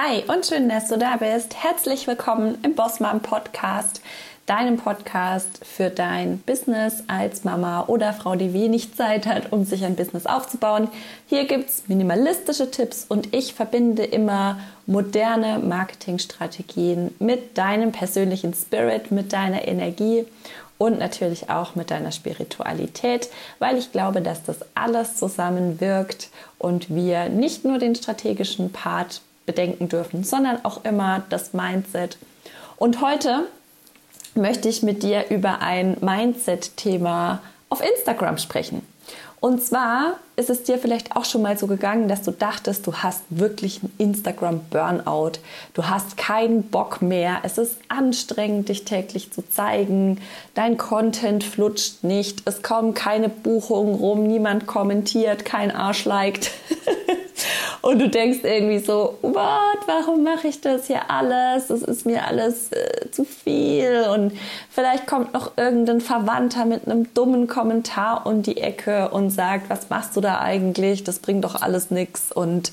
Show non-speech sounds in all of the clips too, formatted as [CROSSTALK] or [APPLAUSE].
Hi und schön, dass du da bist. Herzlich willkommen im Bossmann Podcast, deinem Podcast für dein Business als Mama oder Frau, die wenig Zeit hat, um sich ein Business aufzubauen. Hier gibt es minimalistische Tipps und ich verbinde immer moderne Marketingstrategien mit deinem persönlichen Spirit, mit deiner Energie und natürlich auch mit deiner Spiritualität, weil ich glaube, dass das alles zusammenwirkt und wir nicht nur den strategischen Part bedenken dürfen, sondern auch immer das Mindset. Und heute möchte ich mit dir über ein Mindset-Thema auf Instagram sprechen. Und zwar ist es dir vielleicht auch schon mal so gegangen, dass du dachtest, du hast wirklich einen Instagram-Burnout. Du hast keinen Bock mehr. Es ist anstrengend, dich täglich zu zeigen. Dein Content flutscht nicht. Es kommen keine Buchungen rum. Niemand kommentiert. Kein Arsch liked. [LAUGHS] Und du denkst irgendwie so, what, warum mache ich das hier alles? Das ist mir alles äh, zu viel. Und vielleicht kommt noch irgendein Verwandter mit einem dummen Kommentar um die Ecke und sagt, was machst du da eigentlich? Das bringt doch alles nichts. Und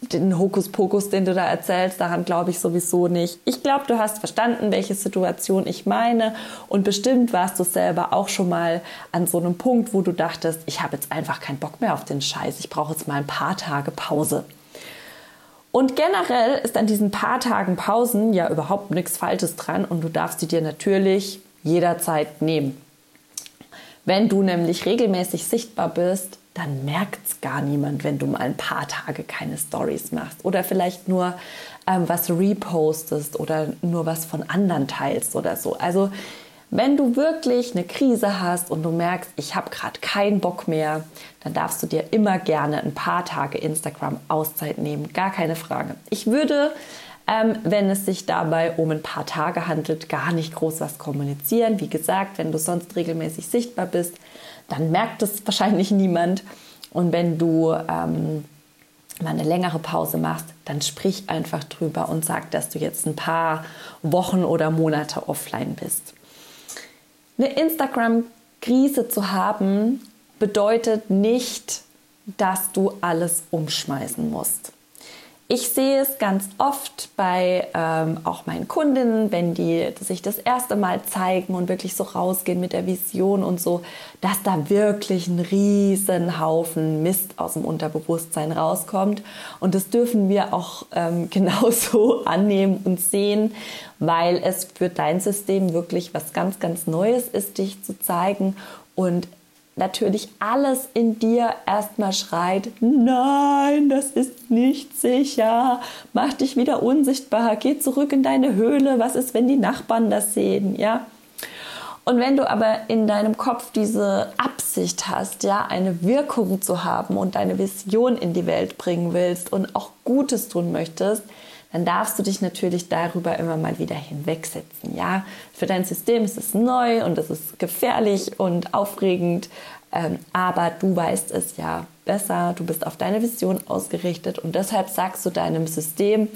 den Hokuspokus, den du da erzählst, daran glaube ich sowieso nicht. Ich glaube, du hast verstanden, welche Situation ich meine. Und bestimmt warst du selber auch schon mal an so einem Punkt, wo du dachtest, ich habe jetzt einfach keinen Bock mehr auf den Scheiß. Ich brauche jetzt mal ein paar Tage Pause. Und generell ist an diesen paar Tagen Pausen ja überhaupt nichts Falsches dran und du darfst sie dir natürlich jederzeit nehmen. Wenn du nämlich regelmäßig sichtbar bist, dann merkt es gar niemand, wenn du mal ein paar Tage keine Stories machst oder vielleicht nur ähm, was repostest oder nur was von anderen teilst oder so. Also wenn du wirklich eine Krise hast und du merkst, ich habe gerade keinen Bock mehr, dann darfst du dir immer gerne ein paar Tage Instagram Auszeit nehmen. Gar keine Frage. Ich würde, ähm, wenn es sich dabei um ein paar Tage handelt, gar nicht groß was kommunizieren. Wie gesagt, wenn du sonst regelmäßig sichtbar bist, dann merkt es wahrscheinlich [LAUGHS] niemand. Und wenn du ähm, mal eine längere Pause machst, dann sprich einfach drüber und sag, dass du jetzt ein paar Wochen oder Monate offline bist. Eine Instagram-Krise zu haben, bedeutet nicht, dass du alles umschmeißen musst. Ich sehe es ganz oft bei ähm, auch meinen Kundinnen, wenn die sich das erste Mal zeigen und wirklich so rausgehen mit der Vision und so, dass da wirklich ein riesen Haufen Mist aus dem Unterbewusstsein rauskommt. Und das dürfen wir auch ähm, [LAUGHS] genauso annehmen und sehen, weil es für dein System wirklich was ganz, ganz Neues ist, dich zu zeigen. Und natürlich alles in dir erstmal schreit, nein, das ist nicht sicher, mach dich wieder unsichtbar, geh zurück in deine Höhle, was ist, wenn die Nachbarn das sehen, ja? Und wenn du aber in deinem Kopf diese Absicht hast, ja, eine Wirkung zu haben und deine Vision in die Welt bringen willst und auch Gutes tun möchtest, dann darfst du dich natürlich darüber immer mal wieder hinwegsetzen. Ja, für dein System ist es neu und es ist gefährlich und aufregend, ähm, aber du weißt es ja besser. Du bist auf deine Vision ausgerichtet und deshalb sagst du deinem System,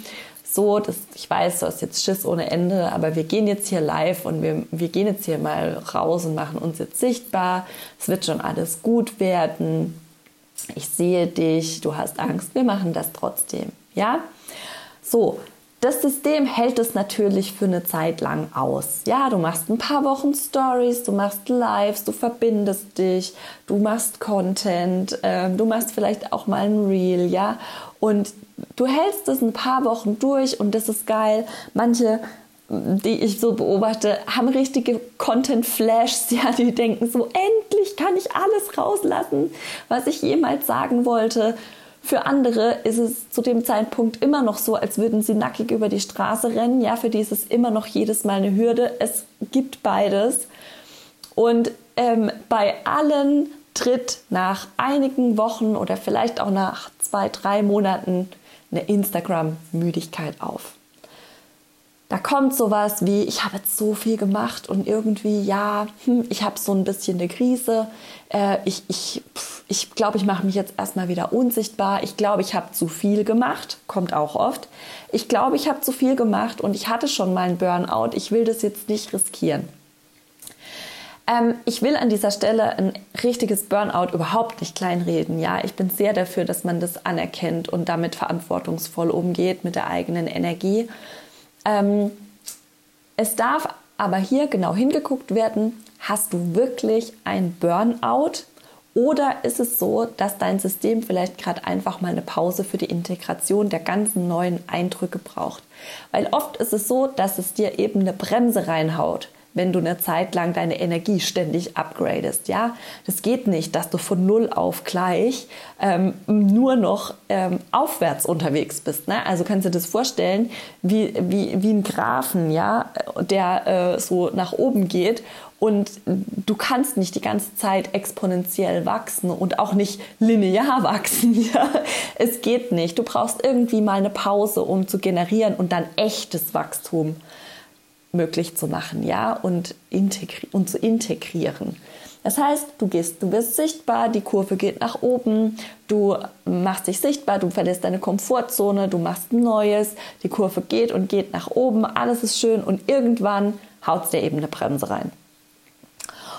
so, das, ich weiß, du hast jetzt Schiss ohne Ende, aber wir gehen jetzt hier live und wir, wir gehen jetzt hier mal raus und machen uns jetzt sichtbar. Es wird schon alles gut werden. Ich sehe dich, du hast Angst, wir machen das trotzdem. Ja? So, das System hält es natürlich für eine Zeit lang aus. Ja, du machst ein paar Wochen Stories, du machst Lives, du verbindest dich, du machst Content, äh, du machst vielleicht auch mal ein Reel, ja. Und du hältst es ein paar Wochen durch und das ist geil. Manche die ich so beobachte, haben richtige Content-Flashs, [LAUGHS] ja, die denken so, endlich kann ich alles rauslassen, was ich jemals sagen wollte. Für andere ist es zu dem Zeitpunkt immer noch so, als würden sie nackig über die Straße rennen. Ja, für die ist es immer noch jedes Mal eine Hürde. Es gibt beides. Und ähm, bei allen tritt nach einigen Wochen oder vielleicht auch nach zwei, drei Monaten eine Instagram-Müdigkeit auf. Da kommt sowas wie, ich habe jetzt so viel gemacht und irgendwie, ja, hm, ich habe so ein bisschen eine Krise. Äh, ich ich, ich glaube, ich mache mich jetzt erstmal wieder unsichtbar. Ich glaube, ich habe zu viel gemacht, kommt auch oft. Ich glaube, ich habe zu viel gemacht und ich hatte schon mal einen Burnout. Ich will das jetzt nicht riskieren. Ähm, ich will an dieser Stelle ein richtiges Burnout überhaupt nicht kleinreden. Ja, ich bin sehr dafür, dass man das anerkennt und damit verantwortungsvoll umgeht mit der eigenen Energie. Ähm, es darf aber hier genau hingeguckt werden, hast du wirklich ein Burnout oder ist es so, dass dein System vielleicht gerade einfach mal eine Pause für die Integration der ganzen neuen Eindrücke braucht? Weil oft ist es so, dass es dir eben eine Bremse reinhaut wenn du eine Zeit lang deine Energie ständig upgradest. Ja, das geht nicht, dass du von null auf gleich ähm, nur noch ähm, aufwärts unterwegs bist. Ne? Also kannst du dir das vorstellen wie, wie, wie ein Graphen, ja, der äh, so nach oben geht und du kannst nicht die ganze Zeit exponentiell wachsen und auch nicht linear [LAUGHS] wachsen. Ja? Es geht nicht. Du brauchst irgendwie mal eine Pause, um zu generieren und dann echtes Wachstum möglich zu machen, ja, und, und zu integrieren. Das heißt, du gehst, du wirst sichtbar, die Kurve geht nach oben, du machst dich sichtbar, du verlässt deine Komfortzone, du machst Neues, die Kurve geht und geht nach oben, alles ist schön und irgendwann haut es dir eben eine Bremse rein.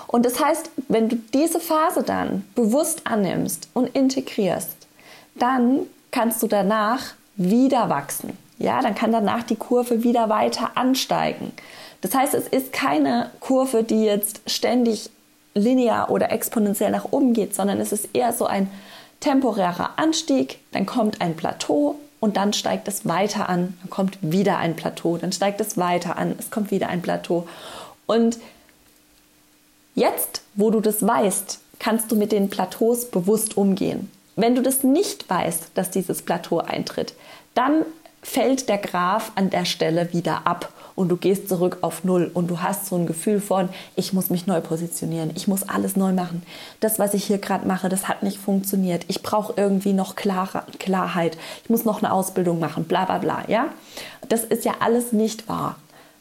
Und das heißt, wenn du diese Phase dann bewusst annimmst und integrierst, dann kannst du danach wieder wachsen ja, dann kann danach die Kurve wieder weiter ansteigen. Das heißt, es ist keine Kurve, die jetzt ständig linear oder exponentiell nach oben geht, sondern es ist eher so ein temporärer Anstieg, dann kommt ein Plateau und dann steigt es weiter an, dann kommt wieder ein Plateau, dann steigt es weiter an, es kommt wieder ein Plateau. Und jetzt, wo du das weißt, kannst du mit den Plateaus bewusst umgehen. Wenn du das nicht weißt, dass dieses Plateau eintritt, dann fällt der Graph an der Stelle wieder ab und du gehst zurück auf Null und du hast so ein Gefühl von, ich muss mich neu positionieren, ich muss alles neu machen. Das, was ich hier gerade mache, das hat nicht funktioniert. Ich brauche irgendwie noch Klar Klarheit. Ich muss noch eine Ausbildung machen, bla bla bla. Ja? Das ist ja alles nicht wahr.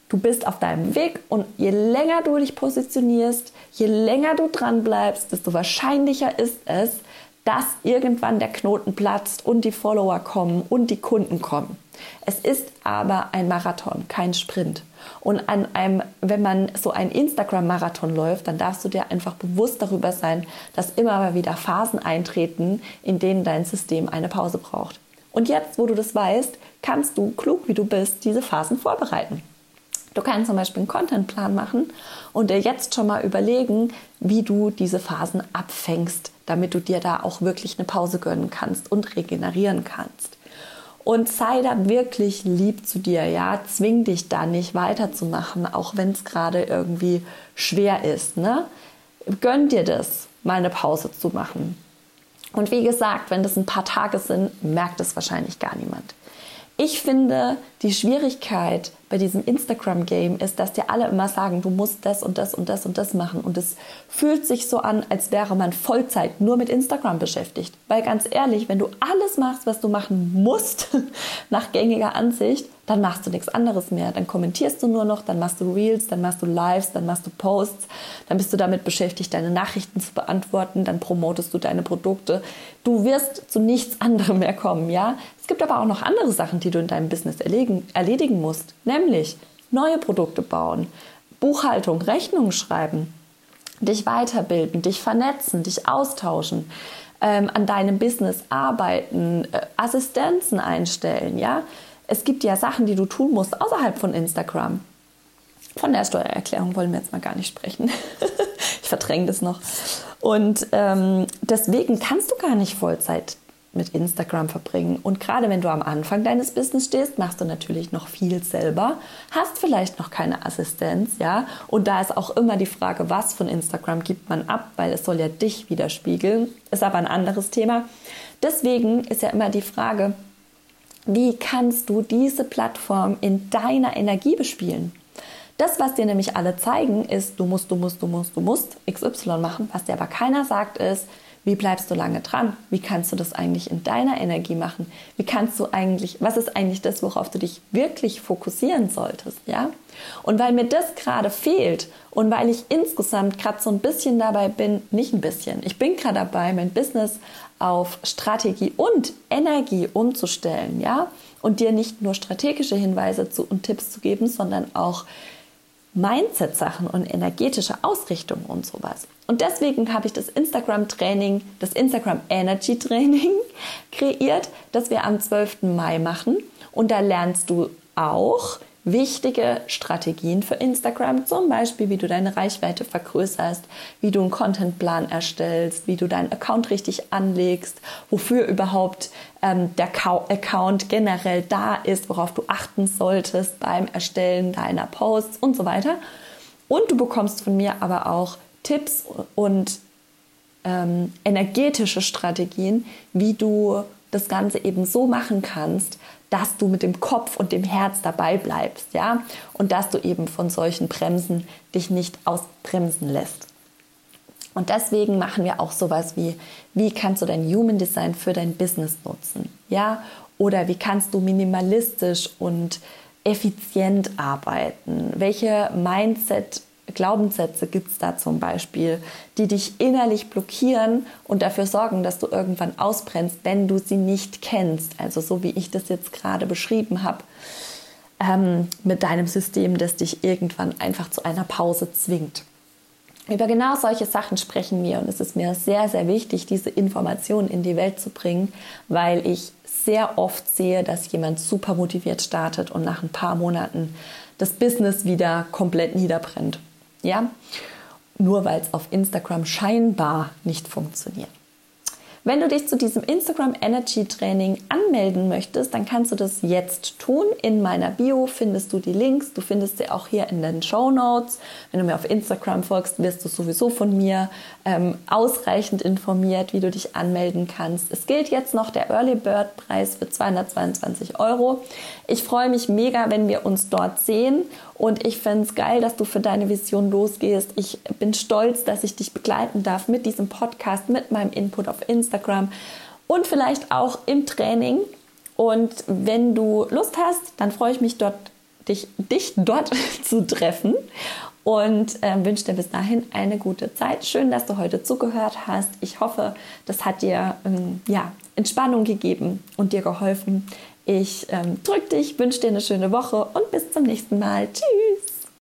Du bist auf deinem Weg und je länger du dich positionierst, je länger du dran bleibst, desto wahrscheinlicher ist es, dass irgendwann der Knoten platzt und die Follower kommen und die Kunden kommen. Es ist aber ein Marathon, kein Sprint. Und an einem, wenn man so ein Instagram-Marathon läuft, dann darfst du dir einfach bewusst darüber sein, dass immer mal wieder Phasen eintreten, in denen dein System eine Pause braucht. Und jetzt, wo du das weißt, kannst du, klug wie du bist, diese Phasen vorbereiten. Du kannst zum Beispiel einen Contentplan machen und dir jetzt schon mal überlegen, wie du diese Phasen abfängst, damit du dir da auch wirklich eine Pause gönnen kannst und regenerieren kannst. Und sei da wirklich lieb zu dir, ja. Zwing dich da nicht weiterzumachen, auch wenn es gerade irgendwie schwer ist, ne? Gönn dir das, mal eine Pause zu machen. Und wie gesagt, wenn das ein paar Tage sind, merkt es wahrscheinlich gar niemand. Ich finde, die Schwierigkeit bei diesem Instagram-Game ist, dass dir alle immer sagen, du musst das und das und das und das machen. Und es fühlt sich so an, als wäre man Vollzeit nur mit Instagram beschäftigt. Weil ganz ehrlich, wenn du alles machst, was du machen musst, [LAUGHS] nach gängiger Ansicht, dann machst du nichts anderes mehr. Dann kommentierst du nur noch, dann machst du Reels, dann machst du Lives, dann machst du Posts, dann bist du damit beschäftigt, deine Nachrichten zu beantworten, dann promotest du deine Produkte. Du wirst zu nichts anderem mehr kommen, ja? Es gibt aber auch noch andere Sachen, die du in deinem Business erledigen, erledigen musst, nämlich neue Produkte bauen, Buchhaltung, Rechnungen schreiben, dich weiterbilden, dich vernetzen, dich austauschen, ähm, an deinem Business arbeiten, äh, Assistenzen einstellen, ja. Es gibt ja Sachen, die du tun musst außerhalb von Instagram. Von der Steuererklärung wollen wir jetzt mal gar nicht sprechen. [LAUGHS] ich verdränge das noch. Und ähm, deswegen kannst du gar nicht Vollzeit mit Instagram verbringen. Und gerade wenn du am Anfang deines Business stehst, machst du natürlich noch viel selber, hast vielleicht noch keine Assistenz, ja. Und da ist auch immer die Frage, was von Instagram gibt man ab, weil es soll ja dich widerspiegeln. Ist aber ein anderes Thema. Deswegen ist ja immer die Frage, wie kannst du diese Plattform in deiner Energie bespielen? Das, was dir nämlich alle zeigen, ist, du musst, du musst, du musst, du musst XY machen. Was dir aber keiner sagt, ist, wie bleibst du lange dran? Wie kannst du das eigentlich in deiner Energie machen? Wie kannst du eigentlich, was ist eigentlich das, worauf du dich wirklich fokussieren solltest, ja? Und weil mir das gerade fehlt und weil ich insgesamt gerade so ein bisschen dabei bin, nicht ein bisschen, ich bin gerade dabei, mein Business auf Strategie und Energie umzustellen, ja? Und dir nicht nur strategische Hinweise zu, und Tipps zu geben, sondern auch Mindset-Sachen und energetische Ausrichtung und sowas. Und deswegen habe ich das Instagram-Training, das Instagram Energy Training [LAUGHS] kreiert, das wir am 12. Mai machen. Und da lernst du auch, wichtige Strategien für Instagram, zum Beispiel wie du deine Reichweite vergrößerst, wie du einen Contentplan erstellst, wie du deinen Account richtig anlegst, wofür überhaupt ähm, der Account generell da ist, worauf du achten solltest beim Erstellen deiner Posts und so weiter. Und du bekommst von mir aber auch Tipps und ähm, energetische Strategien, wie du das Ganze eben so machen kannst, dass du mit dem Kopf und dem Herz dabei bleibst, ja, und dass du eben von solchen Bremsen dich nicht ausbremsen lässt. Und deswegen machen wir auch sowas wie, wie kannst du dein Human Design für dein Business nutzen, ja, oder wie kannst du minimalistisch und effizient arbeiten? Welche Mindset Glaubenssätze gibt es da zum Beispiel, die dich innerlich blockieren und dafür sorgen, dass du irgendwann ausbrennst, wenn du sie nicht kennst. Also so wie ich das jetzt gerade beschrieben habe, ähm, mit deinem System, das dich irgendwann einfach zu einer Pause zwingt. Über genau solche Sachen sprechen wir und es ist mir sehr, sehr wichtig, diese Informationen in die Welt zu bringen, weil ich sehr oft sehe, dass jemand super motiviert startet und nach ein paar Monaten das Business wieder komplett niederbrennt. Ja? Nur weil es auf Instagram scheinbar nicht funktioniert. Wenn du dich zu diesem Instagram Energy Training anmelden möchtest, dann kannst du das jetzt tun. In meiner Bio findest du die Links. Du findest sie auch hier in den Show Notes. Wenn du mir auf Instagram folgst, wirst du sowieso von mir ähm, ausreichend informiert, wie du dich anmelden kannst. Es gilt jetzt noch der Early Bird Preis für 222 Euro. Ich freue mich mega, wenn wir uns dort sehen und ich finde es geil, dass du für deine Vision losgehst. Ich bin stolz, dass ich dich begleiten darf mit diesem Podcast, mit meinem Input auf Instagram und vielleicht auch im Training. Und wenn du Lust hast, dann freue ich mich dort, dich, dich dort [LAUGHS] zu treffen und äh, wünsche dir bis dahin eine gute Zeit. Schön, dass du heute zugehört hast. Ich hoffe, das hat dir ähm, ja, Entspannung gegeben und dir geholfen. Ich ähm, drücke dich, wünsche dir eine schöne Woche und bis zum nächsten Mal. Tschüss!